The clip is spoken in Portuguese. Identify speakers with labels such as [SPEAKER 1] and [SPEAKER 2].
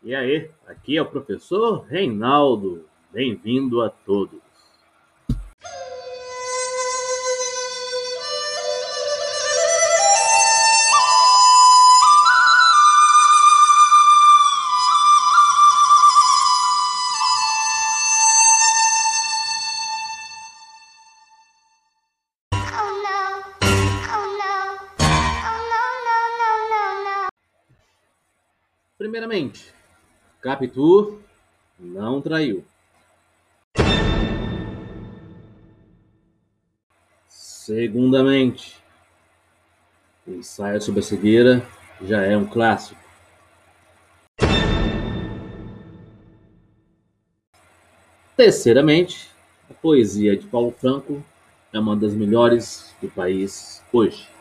[SPEAKER 1] E aí, aqui é o professor Reinaldo. Bem-vindo a todos. Primeiramente, Capitu não traiu. Segundamente, o ensaio sobre a cegueira já é um clássico. Terceiramente, a poesia de Paulo Franco é uma das melhores do país hoje.